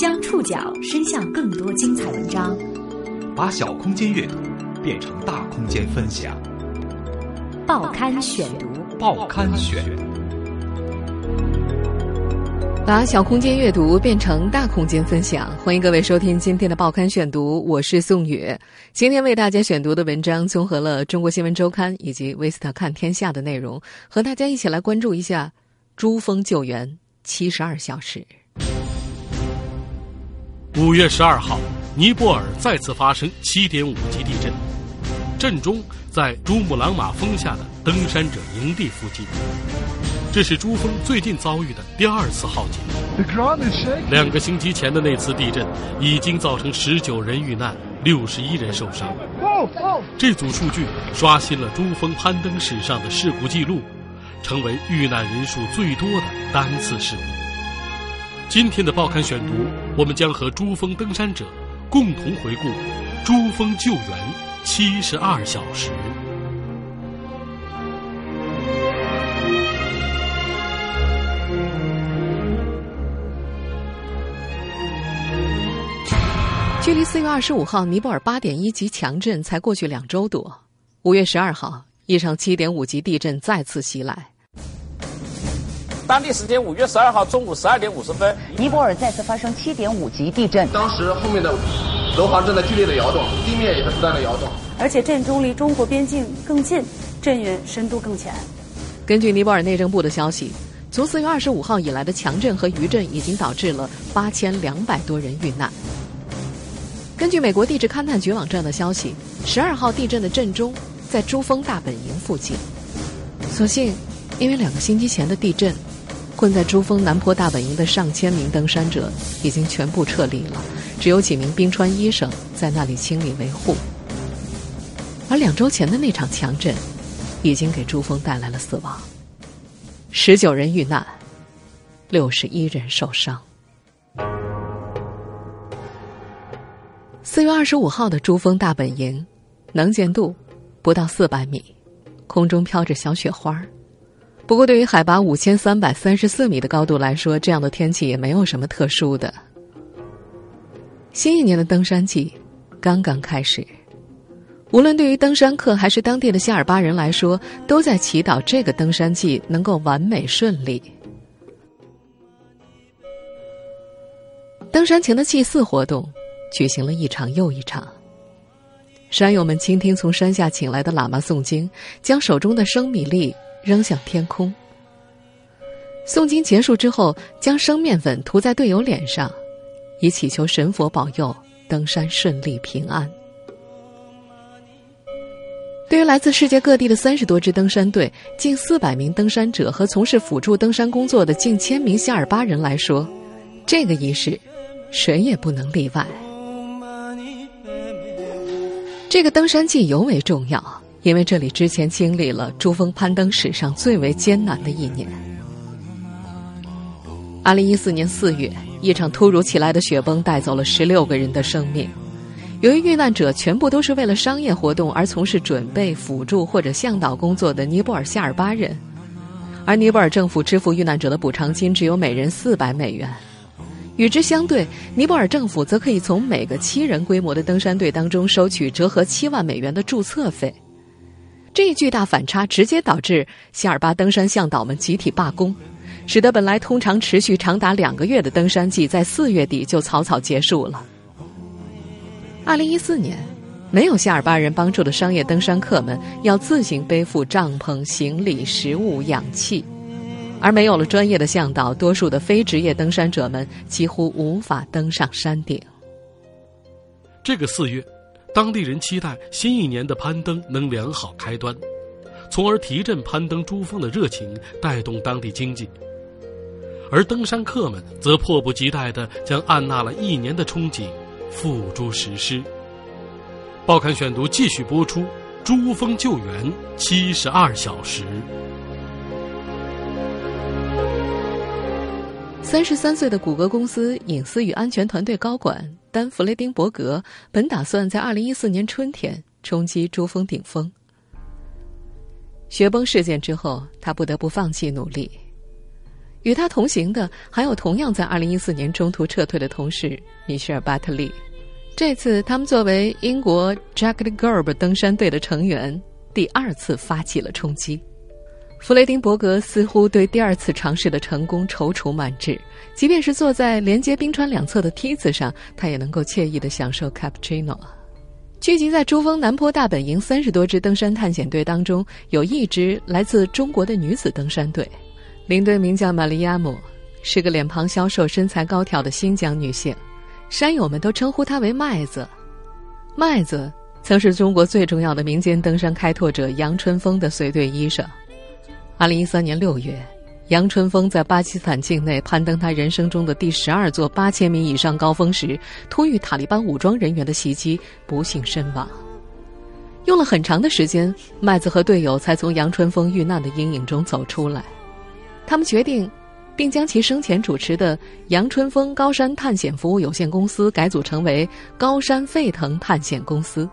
将触角伸向更多精彩文章，把小空间阅读变成大空间分享。报刊选读，报刊选，把小空间阅读变成大空间分享。欢迎各位收听今天的报刊选读，我是宋宇。今天为大家选读的文章综合了《中国新闻周刊》以及《威斯特看天下》的内容，和大家一起来关注一下珠峰救援七十二小时。五月十二号，尼泊尔再次发生七点五级地震，震中在珠穆朗玛峰下的登山者营地附近。这是珠峰最近遭遇的第二次浩劫。两个星期前的那次地震已经造成十九人遇难，六十一人受伤。这组数据刷新了珠峰攀登史上的事故记录，成为遇难人数最多的单次事故。今天的报刊选读，我们将和珠峰登山者共同回顾珠峰救援七十二小时。距离四月二十五号尼泊尔八点一级强震才过去两周多，五月十二号，一场七点五级地震再次袭来。当地时间五月十二号中午十二点五十分，尼泊尔再次发生七点五级地震。当时后面的楼房正在剧烈的摇动，地面也在不断的摇动，而且震中离中国边境更近，震源深度更浅。根据尼泊尔内政部的消息，从四月二十五号以来的强震和余震已经导致了八千两百多人遇难。根据美国地质勘探局网站的消息，十二号地震的震中在珠峰大本营附近。所幸，因为两个星期前的地震，困在珠峰南坡大本营的上千名登山者已经全部撤离了，只有几名冰川医生在那里清理维护。而两周前的那场强震，已经给珠峰带来了死亡，十九人遇难，六十一人受伤。四月二十五号的珠峰大本营，能见度不到四百米，空中飘着小雪花。不过，对于海拔五千三百三十四米的高度来说，这样的天气也没有什么特殊的。新一年的登山季刚刚开始，无论对于登山客还是当地的夏尔巴人来说，都在祈祷这个登山季能够完美顺利。登山前的祭祀活动。举行了一场又一场。山友们倾听从山下请来的喇嘛诵经，将手中的生米粒扔向天空。诵经结束之后，将生面粉涂在队友脸上，以祈求神佛保佑登山顺利平安。对于来自世界各地的三十多支登山队、近四百名登山者和从事辅助登山工作的近千名夏尔巴人来说，这个仪式，谁也不能例外。这个登山季尤为重要，因为这里之前经历了珠峰攀登史上最为艰难的一年。二零一四年四月，一场突如其来的雪崩带走了十六个人的生命。由于遇难者全部都是为了商业活动而从事准备、辅助或者向导工作的尼泊尔夏尔巴人，而尼泊尔政府支付遇难者的补偿金只有每人四百美元。与之相对，尼泊尔政府则可以从每个七人规模的登山队当中收取折合七万美元的注册费。这一巨大反差直接导致夏尔巴登山向导们集体罢工，使得本来通常持续长达两个月的登山季在四月底就草草结束了。二零一四年，没有夏尔巴人帮助的商业登山客们要自行背负帐篷、行李、食物、氧气。而没有了专业的向导，多数的非职业登山者们几乎无法登上山顶。这个四月，当地人期待新一年的攀登能良好开端，从而提振攀登珠峰的热情，带动当地经济。而登山客们则迫不及待地将按捺了一年的憧憬付诸实施。报刊选读继续播出：珠峰救援七十二小时。三十三岁的谷歌公司隐私与安全团队高管丹·弗雷丁伯格本打算在二零一四年春天冲击珠峰顶峰。雪崩事件之后，他不得不放弃努力。与他同行的还有同样在2014年中途撤退的同事米歇尔·巴特利。这次，他们作为英国 Jagged Gurb 登山队的成员，第二次发起了冲击。弗雷丁伯格似乎对第二次尝试的成功踌躇满志，即便是坐在连接冰川两侧的梯子上，他也能够惬意地享受 cappuccino。聚集在珠峰南坡大本营三十多支登山探险队当中，有一支来自中国的女子登山队，领队名叫玛利亚姆，是个脸庞消瘦、身材高挑的新疆女性。山友们都称呼她为麦子。麦子曾是中国最重要的民间登山开拓者杨春风的随队医生。二零一三年六月，杨春风在巴基斯坦境内攀登他人生中的第十二座八千米以上高峰时，突遇塔利班武装人员的袭击，不幸身亡。用了很长的时间，麦子和队友才从杨春风遇难的阴影中走出来。他们决定。并将其生前主持的杨春风高山探险服务有限公司改组成为高山沸腾探险公司，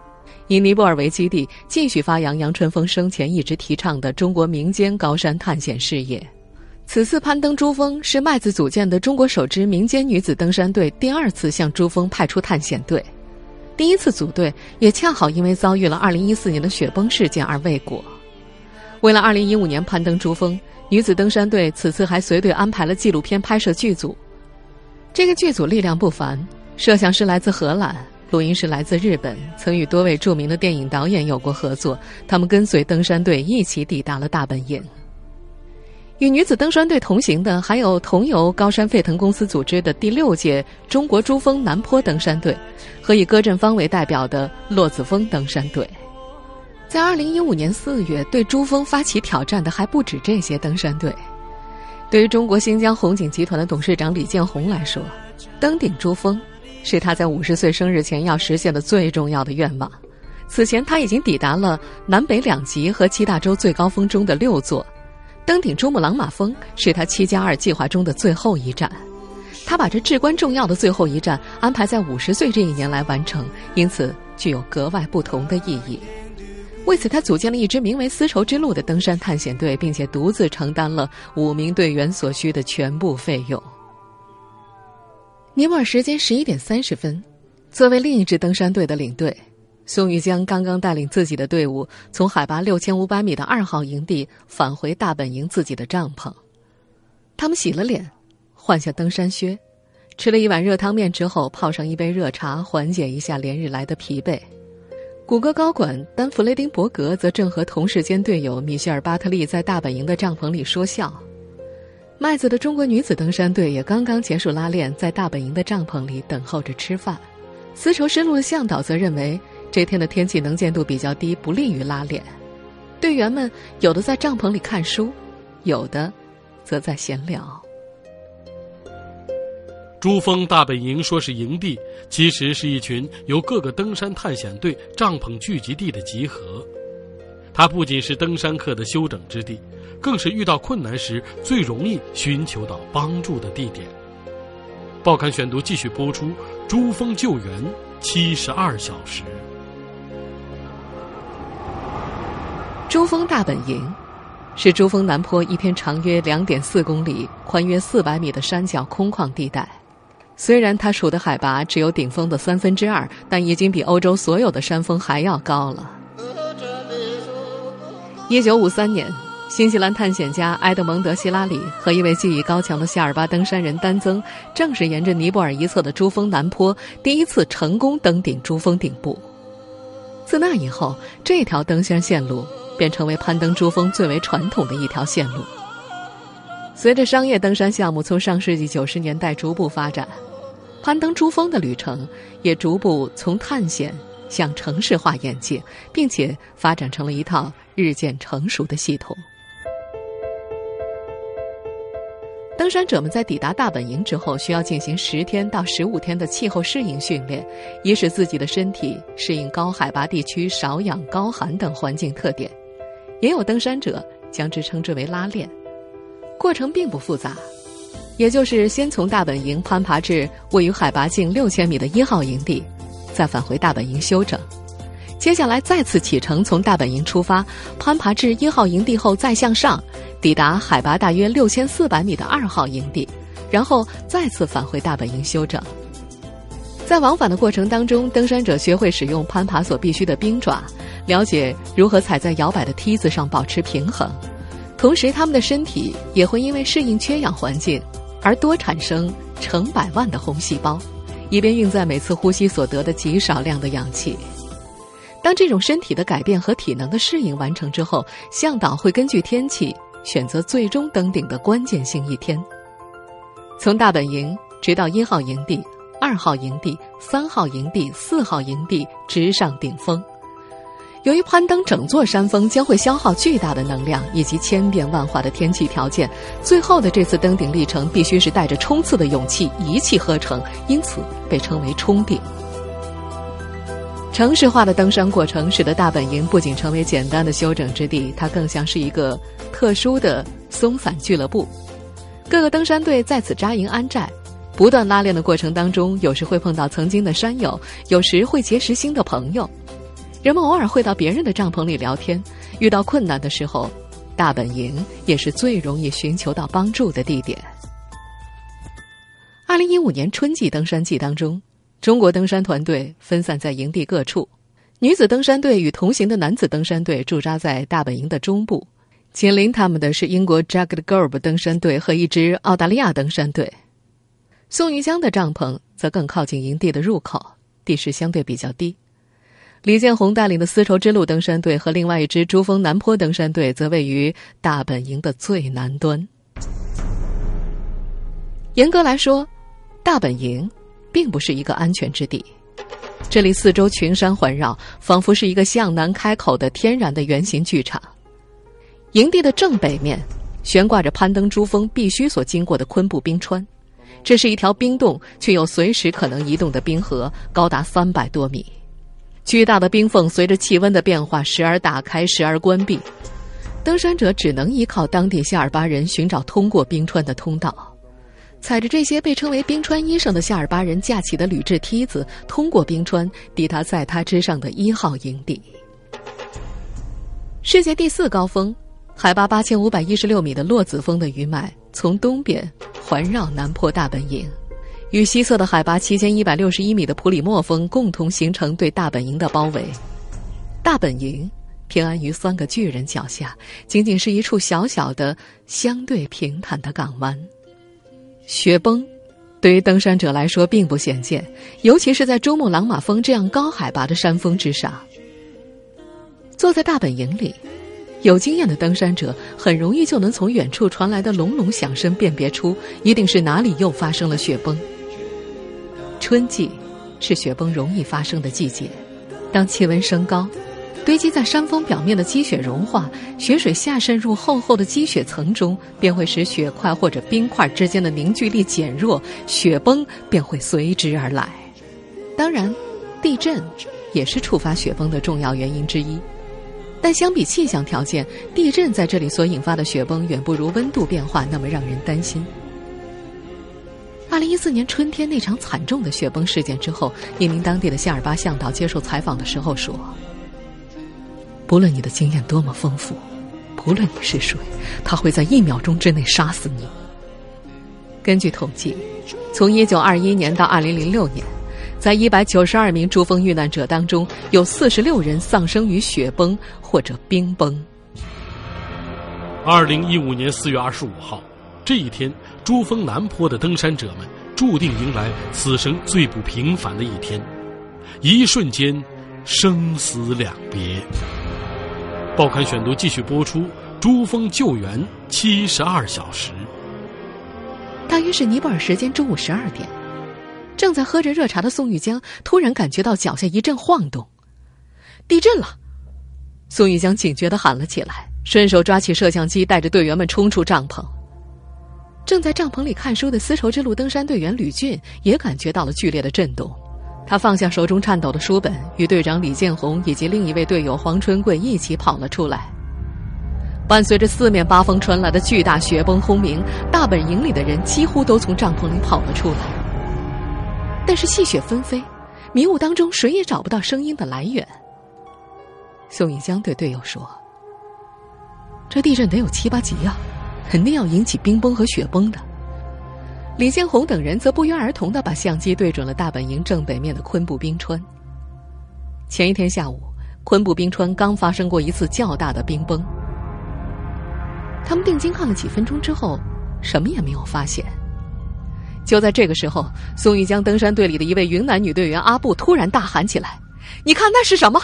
以尼泊尔为基地，继续发扬杨春风生前一直提倡的中国民间高山探险事业。此次攀登珠峰是麦子组建的中国首支民间女子登山队第二次向珠峰派出探险队，第一次组队也恰好因为遭遇了2014年的雪崩事件而未果。为了2015年攀登珠峰。女子登山队此次还随队安排了纪录片拍摄剧组，这个剧组力量不凡，摄像师来自荷兰，录音师来自日本，曾与多位著名的电影导演有过合作。他们跟随登山队一起抵达了大本营。与女子登山队同行的还有同由高山沸腾公司组织的第六届中国珠峰南坡登山队，和以戈振芳为代表的骆子峰登山队。在二零一五年四月，对珠峰发起挑战的还不止这些登山队。对于中国新疆红景集团的董事长李建宏来说，登顶珠峰是他在五十岁生日前要实现的最重要的愿望。此前，他已经抵达了南北两极和七大洲最高峰中的六座，登顶珠穆朗玛峰是他七加二计划中的最后一站。他把这至关重要的最后一站安排在五十岁这一年来完成，因此具有格外不同的意义。为此，他组建了一支名为“丝绸之路”的登山探险队，并且独自承担了五名队员所需的全部费用。尼泊尔时间十一点三十分，作为另一支登山队的领队，宋玉江刚刚带领自己的队伍从海拔六千五百米的二号营地返回大本营自己的帐篷。他们洗了脸，换下登山靴，吃了一碗热汤面之后，泡上一杯热茶，缓解一下连日来的疲惫。谷歌高管丹弗雷丁伯格则正和同事兼队友米歇尔巴特利在大本营的帐篷里说笑。麦子的中国女子登山队也刚刚结束拉练，在大本营的帐篷里等候着吃饭。丝绸之路的向导则认为这天的天气能见度比较低，不利于拉练。队员们有的在帐篷里看书，有的则在闲聊。珠峰大本营说是营地，其实是一群由各个登山探险队帐篷聚集地的集合。它不仅是登山客的休整之地，更是遇到困难时最容易寻求到帮助的地点。报刊选读继续播出：珠峰救援七十二小时。珠峰大本营是珠峰南坡一片长约两点四公里、宽约四百米的山脚空旷地带。虽然它处的海拔只有顶峰的三分之二，但已经比欧洲所有的山峰还要高了。一九五三年，新西兰探险家埃德蒙德·希拉里和一位技艺高强的夏尔巴登山人丹增，正是沿着尼泊尔一侧的珠峰南坡，第一次成功登顶珠峰顶部。自那以后，这条登山线路便成为攀登珠峰最为传统的一条线路。随着商业登山项目从上世纪九十年代逐步发展。攀登珠峰的旅程也逐步从探险向城市化演进，并且发展成了一套日渐成熟的系统。登山者们在抵达大本营之后，需要进行十天到十五天的气候适应训练，以使自己的身体适应高海拔地区少氧、高寒等环境特点。也有登山者将之称之为拉练，过程并不复杂。也就是先从大本营攀爬至位于海拔近六千米的一号营地，再返回大本营休整。接下来再次启程，从大本营出发，攀爬至一号营地后再向上，抵达海拔大约六千四百米的二号营地，然后再次返回大本营休整。在往返的过程当中，登山者学会使用攀爬所必须的冰爪，了解如何踩在摇摆的梯子上保持平衡。同时，他们的身体也会因为适应缺氧环境而多产生成百万的红细胞，以便运载每次呼吸所得的极少量的氧气。当这种身体的改变和体能的适应完成之后，向导会根据天气选择最终登顶的关键性一天。从大本营直到一号营地、二号营地、三号营地、四号营地，直上顶峰。由于攀登整座山峰将会消耗巨大的能量以及千变万化的天气条件，最后的这次登顶历程必须是带着冲刺的勇气一气呵成，因此被称为冲顶。城市化的登山过程使得大本营不仅成为简单的休整之地，它更像是一个特殊的松散俱乐部。各个登山队在此扎营安寨，不断拉练的过程当中，有时会碰到曾经的山友，有时会结识新的朋友。人们偶尔会到别人的帐篷里聊天，遇到困难的时候，大本营也是最容易寻求到帮助的地点。二零一五年春季登山季当中，中国登山团队分散在营地各处，女子登山队与同行的男子登山队驻扎在大本营的中部，紧邻他们的是英国 Jagged Gurb 登山队和一支澳大利亚登山队。宋玉江的帐篷则更靠近营地的入口，地势相对比较低。李建宏带领的丝绸之路登山队和另外一支珠峰南坡登山队则位于大本营的最南端。严格来说，大本营并不是一个安全之地，这里四周群山环绕，仿佛是一个向南开口的天然的圆形剧场。营地的正北面悬挂着攀登珠峰必须所经过的昆布冰川，这是一条冰冻却又随时可能移动的冰河，高达三百多米。巨大的冰缝随着气温的变化，时而打开，时而关闭。登山者只能依靠当地夏尔巴人寻找通过冰川的通道，踩着这些被称为“冰川医生”的夏尔巴人架起的铝制梯子，通过冰川，抵达在它之上的一号营地。世界第四高峰，海拔八千五百一十六米的洛子峰的余脉，从东边环绕南坡大本营。与西侧的海拔七千一百六十一米的普里莫峰共同形成对大本营的包围。大本营平安于三个巨人脚下，仅仅是一处小小的、相对平坦的港湾。雪崩对于登山者来说并不鲜见，尤其是在珠穆朗玛峰这样高海拔的山峰之上。坐在大本营里，有经验的登山者很容易就能从远处传来的隆隆响声辨别出，一定是哪里又发生了雪崩。春季是雪崩容易发生的季节，当气温升高，堆积在山峰表面的积雪融化，雪水下渗入厚厚的积雪层中，便会使雪块或者冰块之间的凝聚力减弱，雪崩便会随之而来。当然，地震也是触发雪崩的重要原因之一，但相比气象条件，地震在这里所引发的雪崩远不如温度变化那么让人担心。二零一四年春天那场惨重的雪崩事件之后，一名当地的夏尔巴向导接受采访的时候说：“不论你的经验多么丰富，不论你是谁，他会在一秒钟之内杀死你。”根据统计，从一九二一年到二零零六年，在一百九十二名珠峰遇难者当中，有四十六人丧生于雪崩或者冰崩。二零一五年四月二十五号。这一天，珠峰南坡的登山者们注定迎来此生最不平凡的一天，一瞬间，生死两别。报刊选读继续播出：珠峰救援七十二小时。大约是尼泊尔时间中午十二点，正在喝着热茶的宋玉江突然感觉到脚下一阵晃动，地震了！宋玉江警觉的喊了起来，顺手抓起摄像机，带着队员们冲出帐篷。正在帐篷里看书的丝绸之路登山队员吕俊也感觉到了剧烈的震动，他放下手中颤抖的书本，与队长李建宏以及另一位队友黄春贵一起跑了出来。伴随着四面八方传来的巨大雪崩轰鸣，大本营里的人几乎都从帐篷里跑了出来。但是细雪纷飞，迷雾当中谁也找不到声音的来源。宋玉江对队友说：“这地震得有七八级啊，肯定要引起冰崩和雪崩的。李建红等人则不约而同的把相机对准了大本营正北面的昆布冰川。前一天下午，昆布冰川刚发生过一次较大的冰崩。他们定睛看了几分钟之后，什么也没有发现。就在这个时候，宋玉江登山队里的一位云南女队员阿布突然大喊起来：“你看那是什么？”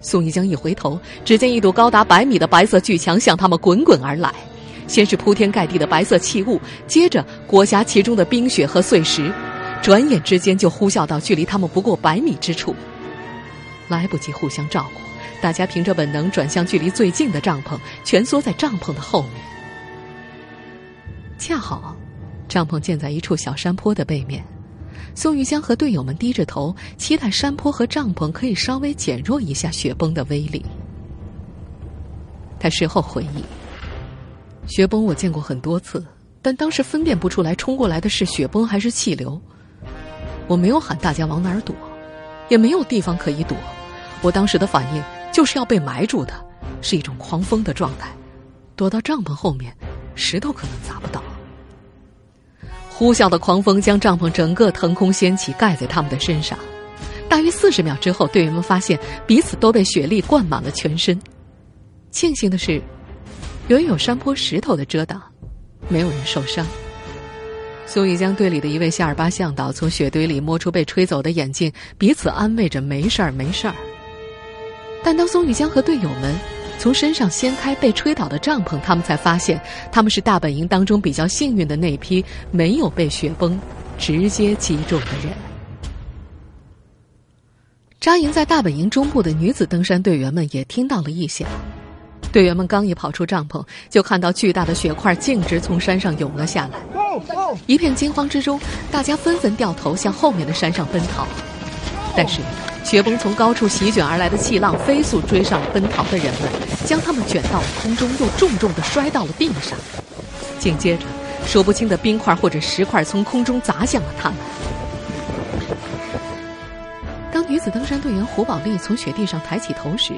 宋玉江一回头，只见一堵高达百米的白色巨墙向他们滚滚而来。先是铺天盖地的白色气雾，接着裹挟其中的冰雪和碎石，转眼之间就呼啸到距离他们不过百米之处。来不及互相照顾，大家凭着本能转向距离最近的帐篷，蜷缩在帐篷的后面。恰好，帐篷建在一处小山坡的背面。宋玉香和队友们低着头，期待山坡和帐篷可以稍微减弱一下雪崩的威力。他事后回忆。雪崩我见过很多次，但当时分辨不出来冲过来的是雪崩还是气流。我没有喊大家往哪儿躲，也没有地方可以躲。我当时的反应就是要被埋住的，是一种狂风的状态。躲到帐篷后面，石头可能砸不到。呼啸的狂风将帐篷整个腾空掀起，盖在他们的身上。大约四十秒之后，队员们发现彼此都被雪粒灌满了全身。庆幸的是。由于有山坡石头的遮挡，没有人受伤。苏玉江队里的一位夏尔巴向导从雪堆里摸出被吹走的眼镜，彼此安慰着：“没事儿，没事儿。”但当松玉江和队友们从身上掀开被吹倒的帐篷，他们才发现他们是大本营当中比较幸运的那批没有被雪崩直接击中的人。扎营在大本营中部的女子登山队员们也听到了异响。队员们刚一跑出帐篷，就看到巨大的雪块径直从山上涌了下来。一片惊慌之中，大家纷纷掉头向后面的山上奔逃。但是，雪崩从高处席卷而来的气浪飞速追上了奔逃的人们，将他们卷到了空中，又重重的摔到了地上。紧接着，数不清的冰块或者石块从空中砸向了他们。当女子登山队员胡宝丽从雪地上抬起头时，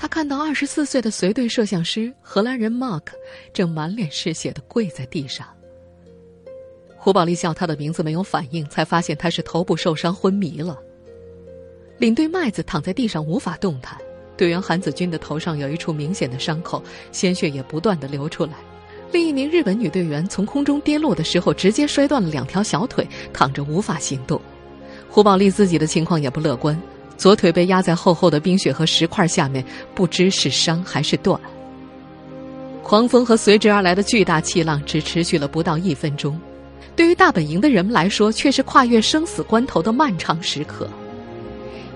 他看到二十四岁的随队摄像师荷兰人 Mark 正满脸是血的跪在地上。胡宝利叫他的名字没有反应，才发现他是头部受伤昏迷了。领队麦子躺在地上无法动弹，队员韩子君的头上有一处明显的伤口，鲜血也不断的流出来。另一名日本女队员从空中跌落的时候，直接摔断了两条小腿，躺着无法行动。胡宝利自己的情况也不乐观。左腿被压在厚厚的冰雪和石块下面，不知是伤还是断。狂风和随之而来的巨大气浪只持续了不到一分钟，对于大本营的人们来说，却是跨越生死关头的漫长时刻。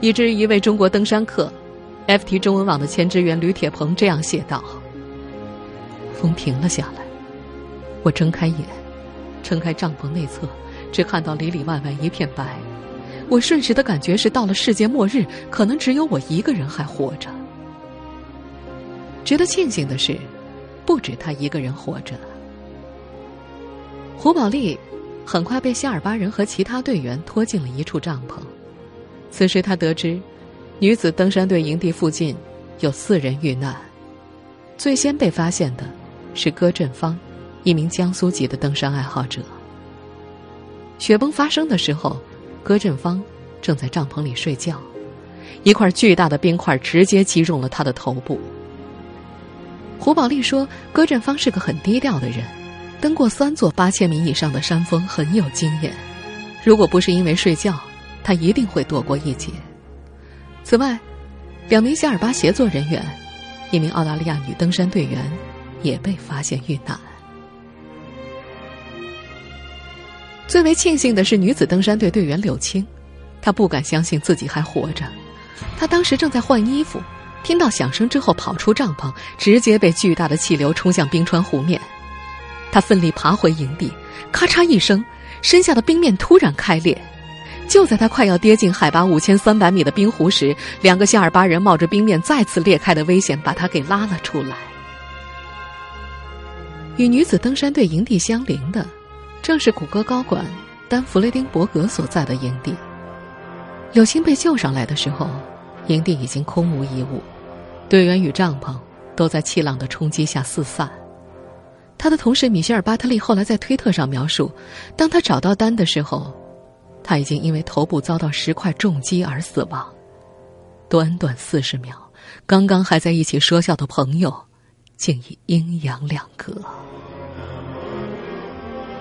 以至于一位中国登山客，FT 中文网的前职员吕铁鹏这样写道：“风停了下来，我睁开眼，撑开帐篷内侧，只看到里里外外一片白。”我瞬时的感觉是，到了世界末日，可能只有我一个人还活着。值得庆幸的是，不止他一个人活着。胡宝利很快被夏尔巴人和其他队员拖进了一处帐篷。此时他得知，女子登山队营地附近有四人遇难。最先被发现的是戈振芳，一名江苏籍的登山爱好者。雪崩发生的时候。戈振芳正在帐篷里睡觉，一块巨大的冰块直接击中了他的头部。胡宝利说：“戈振芳是个很低调的人，登过三座八千米以上的山峰，很有经验。如果不是因为睡觉，他一定会躲过一劫。”此外，两名夏尔巴协作人员，一名澳大利亚女登山队员，也被发现遇难。最为庆幸的是，女子登山队队员柳青，她不敢相信自己还活着。她当时正在换衣服，听到响声之后跑出帐篷，直接被巨大的气流冲向冰川湖面。她奋力爬回营地，咔嚓一声，身下的冰面突然开裂。就在她快要跌进海拔五千三百米的冰湖时，两个夏尔巴人冒着冰面再次裂开的危险，把她给拉了出来。与女子登山队营地相邻的。正是谷歌高管丹·弗雷丁伯格所在的营地。柳青被救上来的时候，营地已经空无一物，队员与帐篷都在气浪的冲击下四散。他的同事米歇尔·巴特利后来在推特上描述，当他找到丹的时候，他已经因为头部遭到石块重击而死亡。短短四十秒，刚刚还在一起说笑的朋友，竟已阴阳两隔。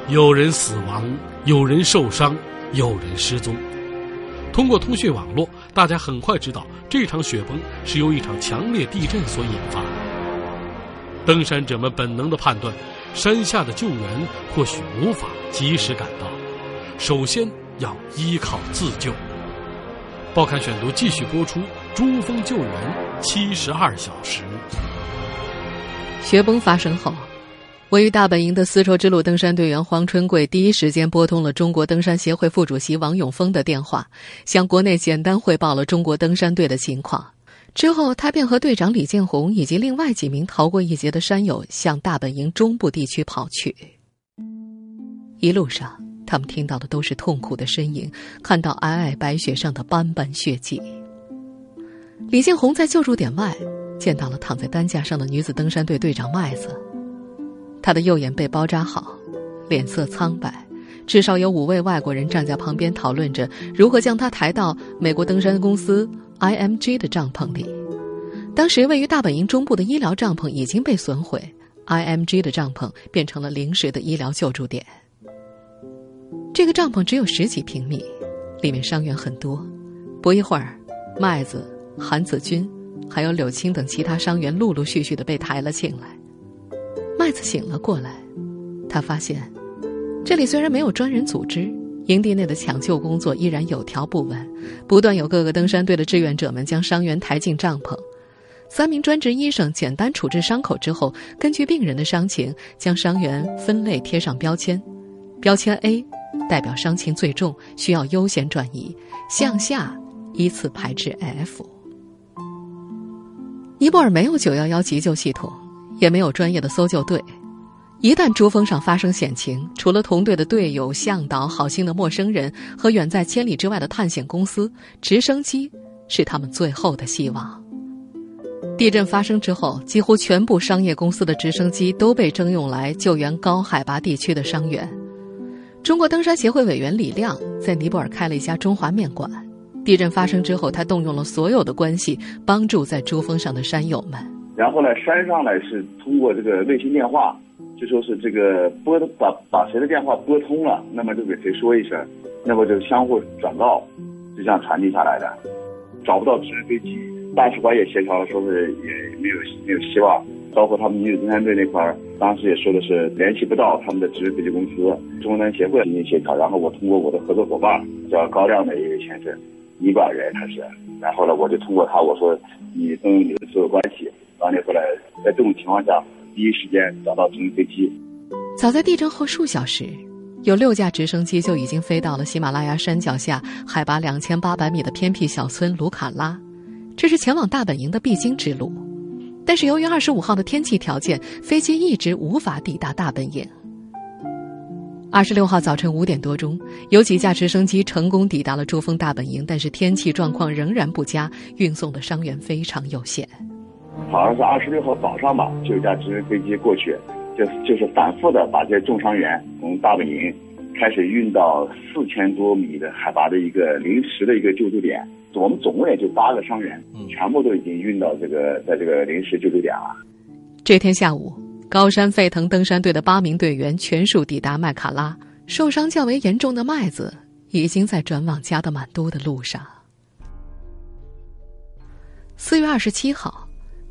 有人死亡，有人受伤，有人失踪。通过通讯网络，大家很快知道这场雪崩是由一场强烈地震所引发。登山者们本能的判断。山下的救援或许无法及时赶到，首先要依靠自救。报刊选读继续播出：珠峰救援七十二小时。雪崩发生后，位于大本营的丝绸之路登山队员黄春贵第一时间拨通了中国登山协会副主席王永峰的电话，向国内简单汇报了中国登山队的情况。之后，他便和队长李建红以及另外几名逃过一劫的山友向大本营中部地区跑去。一路上，他们听到的都是痛苦的呻吟，看到皑皑白雪上的斑斑血迹。李建红在救助点外见到了躺在担架上的女子登山队队长麦子，他的右眼被包扎好，脸色苍白，至少有五位外国人站在旁边讨论着如何将他抬到美国登山公司。IMG 的帐篷里，当时位于大本营中部的医疗帐篷已经被损毁，IMG 的帐篷变成了临时的医疗救助点。这个帐篷只有十几平米，里面伤员很多。不一会儿，麦子、韩子军，还有柳青等其他伤员陆陆续续的被抬了进来。麦子醒了过来，他发现，这里虽然没有专人组织。营地内的抢救工作依然有条不紊，不断有各个登山队的志愿者们将伤员抬进帐篷。三名专职医生简单处置伤口之后，根据病人的伤情，将伤员分类贴上标签。标签 A 代表伤情最重，需要优先转移，向下依次排至 F。尼泊尔没有911急救系统，也没有专业的搜救队。一旦珠峰上发生险情，除了同队的队友、向导、好心的陌生人和远在千里之外的探险公司，直升机是他们最后的希望。地震发生之后，几乎全部商业公司的直升机都被征用来救援高海拔地区的伤员。中国登山协会委员李亮在尼泊尔开了一家中华面馆。地震发生之后，他动用了所有的关系，帮助在珠峰上的山友们。然后呢，山上呢是通过这个卫星电话。就说是这个拨把把谁的电话拨通了，那么就给谁说一声，那么就相互转告，就这样传递下来的。找不到直升飞机，大使馆也协调了，说是也没有没有希望。包括他们女子登山队那块儿，当时也说的是联系不到他们的直升飞机公司，中国登山协会进行协调。然后我通过我的合作伙伴叫高亮的一位先生，尼泊尔人他是，然后呢我就通过他我说你跟你的所有关系，然后你后来在这种情况下。第一时间找到直升飞机。早在地震后数小时，有六架直升机就已经飞到了喜马拉雅山脚下海拔两千八百米的偏僻小村卢卡拉，这是前往大本营的必经之路。但是由于二十五号的天气条件，飞机一直无法抵达大本营。二十六号早晨五点多钟，有几架直升机成功抵达了珠峰大本营，但是天气状况仍然不佳，运送的伤员非常有限。好像是二十六号早上吧，就一架直升飞机过去，就就是反复的把这些重伤员从大本营开始运到四千多米的海拔的一个临时的一个救助点。我们总共也就八个伤员，全部都已经运到这个在这个临时救助点了。这天下午，高山沸腾登山队的八名队员全数抵达麦卡拉，受伤较为严重的麦子已经在转往加德满都的路上。四月二十七号。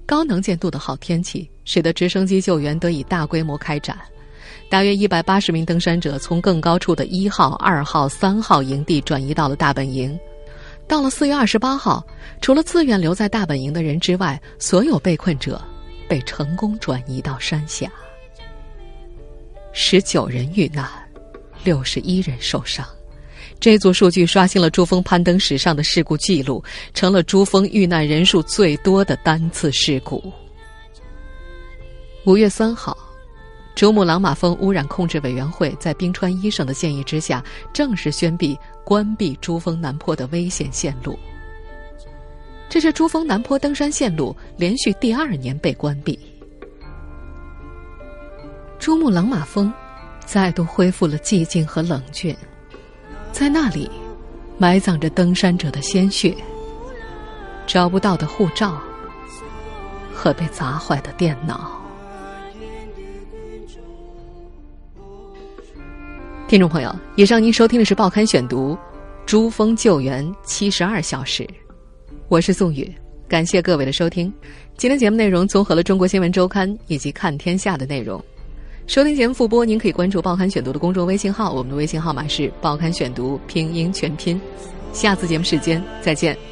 高能见度的好天气，使得直升机救援得以大规模开展。大约一百八十名登山者从更高处的一号、二号、三号营地转移到了大本营。到了四月二十八号，除了自愿留在大本营的人之外，所有被困者被成功转移到山下。十九人遇难，六十一人受伤。这组数据刷新了珠峰攀登史上的事故记录，成了珠峰遇难人数最多的单次事故。五月三号，珠穆朗玛峰污染控制委员会在冰川医生的建议之下，正式宣布关闭珠峰南坡的危险线路。这是珠峰南坡登山线路连续第二年被关闭。珠穆朗玛峰再度恢复了寂静和冷峻，在那里埋葬着登山者的鲜血、找不到的护照和被砸坏的电脑。听众朋友，以上您收听的是《报刊选读》，珠峰救援七十二小时，我是宋宇，感谢各位的收听。今天节目内容综合了《中国新闻周刊》以及《看天下》的内容。收听节目复播，您可以关注《报刊选读》的公众微信号，我们的微信号码是《报刊选读》拼音全拼。下次节目时间再见。